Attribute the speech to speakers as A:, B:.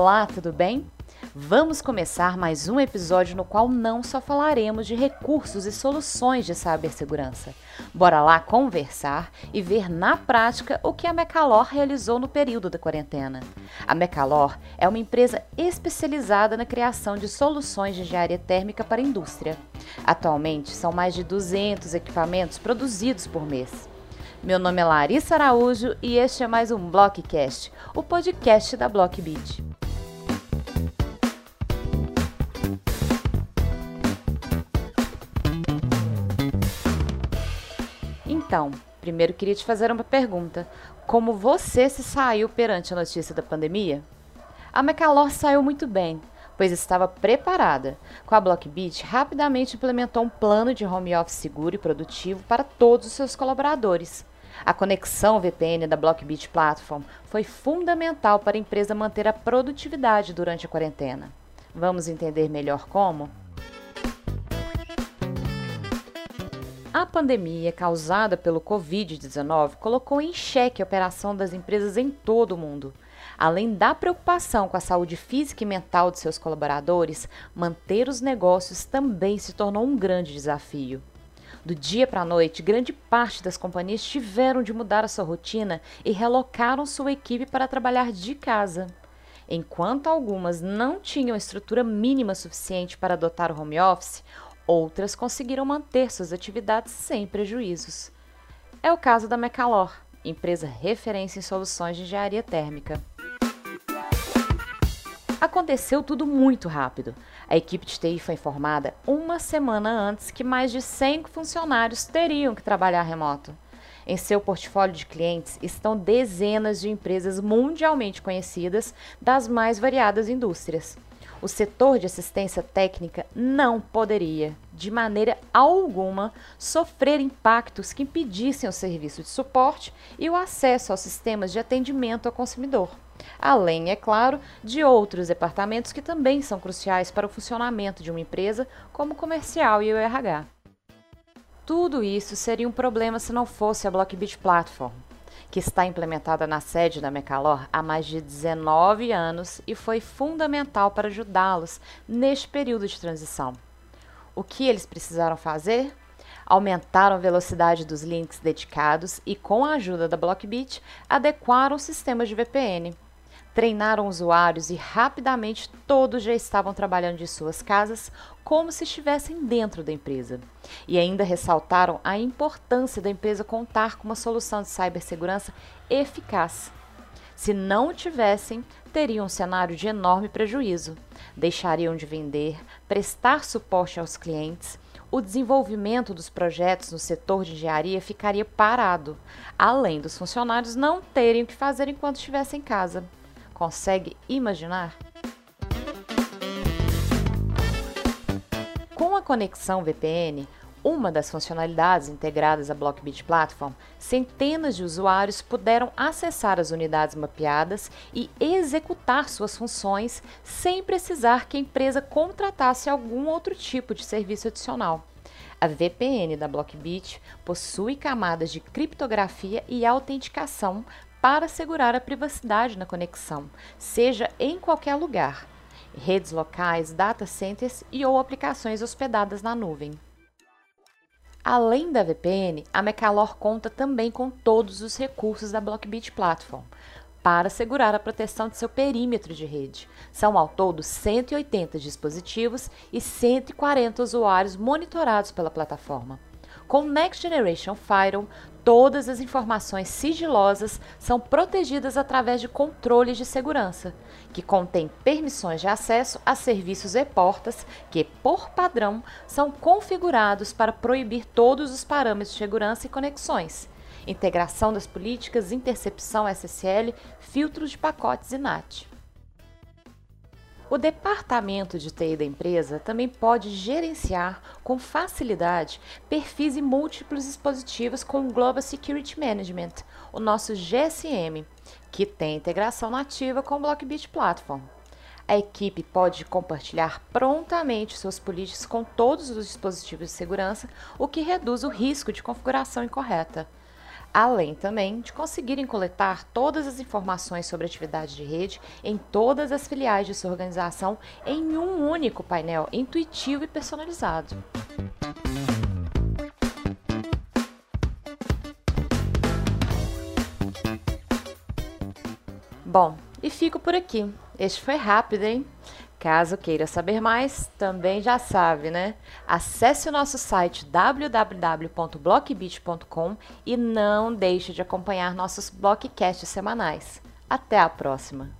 A: Olá, tudo bem? Vamos começar mais um episódio no qual não só falaremos de recursos e soluções de cibersegurança. Bora lá conversar e ver na prática o que a Mecalor realizou no período da quarentena. A Mecalor é uma empresa especializada na criação de soluções de engenharia térmica para a indústria. Atualmente, são mais de 200 equipamentos produzidos por mês. Meu nome é Larissa Araújo e este é mais um Blockcast, o podcast da Blockbeat. Então, primeiro queria te fazer uma pergunta. Como você se saiu perante a notícia da pandemia? A Mecalor saiu muito bem, pois estava preparada. Com a Blockbeat, rapidamente implementou um plano de home office seguro e produtivo para todos os seus colaboradores. A conexão VPN da Blockbeat Platform foi fundamental para a empresa manter a produtividade durante a quarentena. Vamos entender melhor como? A pandemia causada pelo Covid-19 colocou em xeque a operação das empresas em todo o mundo. Além da preocupação com a saúde física e mental de seus colaboradores, manter os negócios também se tornou um grande desafio. Do dia para a noite, grande parte das companhias tiveram de mudar a sua rotina e relocaram sua equipe para trabalhar de casa. Enquanto algumas não tinham estrutura mínima suficiente para adotar o home office, Outras conseguiram manter suas atividades sem prejuízos. É o caso da Mecalor, empresa referência em soluções de engenharia térmica. Aconteceu tudo muito rápido. A equipe de TI foi informada uma semana antes que mais de 100 funcionários teriam que trabalhar remoto. Em seu portfólio de clientes estão dezenas de empresas mundialmente conhecidas das mais variadas indústrias o setor de assistência técnica não poderia, de maneira alguma, sofrer impactos que impedissem o serviço de suporte e o acesso aos sistemas de atendimento ao consumidor. Além, é claro, de outros departamentos que também são cruciais para o funcionamento de uma empresa, como o comercial e o RH. Tudo isso seria um problema se não fosse a Blockbit Platform, que está implementada na sede da Mecalor há mais de 19 anos e foi fundamental para ajudá-los neste período de transição. O que eles precisaram fazer? Aumentaram a velocidade dos links dedicados e, com a ajuda da Blockbit, adequaram sistemas de VPN treinaram usuários e rapidamente todos já estavam trabalhando de suas casas como se estivessem dentro da empresa. E ainda ressaltaram a importância da empresa contar com uma solução de cibersegurança eficaz. Se não tivessem, teriam um cenário de enorme prejuízo. Deixariam de vender, prestar suporte aos clientes, o desenvolvimento dos projetos no setor de engenharia ficaria parado, além dos funcionários não terem o que fazer enquanto estivessem em casa. Consegue imaginar? Com a conexão VPN, uma das funcionalidades integradas à Blockbit Platform, centenas de usuários puderam acessar as unidades mapeadas e executar suas funções sem precisar que a empresa contratasse algum outro tipo de serviço adicional. A VPN da Blockbit possui camadas de criptografia e autenticação para assegurar a privacidade na conexão, seja em qualquer lugar, redes locais, data centers e ou aplicações hospedadas na nuvem. Além da VPN, a Mecalor conta também com todos os recursos da Blockbit Platform para assegurar a proteção de seu perímetro de rede. São ao todo 180 dispositivos e 140 usuários monitorados pela plataforma. Com Next Generation Firewall, todas as informações sigilosas são protegidas através de controles de segurança, que contêm permissões de acesso a serviços e portas que, por padrão, são configurados para proibir todos os parâmetros de segurança e conexões, integração das políticas, intercepção SSL, filtros de pacotes e NAT. O departamento de TI da empresa também pode gerenciar com facilidade perfis e múltiplos dispositivos com o Global Security Management, o nosso GSM, que tem integração nativa com o Blockbit Platform. A equipe pode compartilhar prontamente suas políticas com todos os dispositivos de segurança, o que reduz o risco de configuração incorreta. Além também de conseguirem coletar todas as informações sobre atividade de rede em todas as filiais de sua organização em um único painel intuitivo e personalizado. Bom, e fico por aqui. Este foi rápido, hein? Caso queira saber mais, também já sabe, né? Acesse o nosso site www.blockbit.com e não deixe de acompanhar nossos blockcasts semanais. Até a próxima!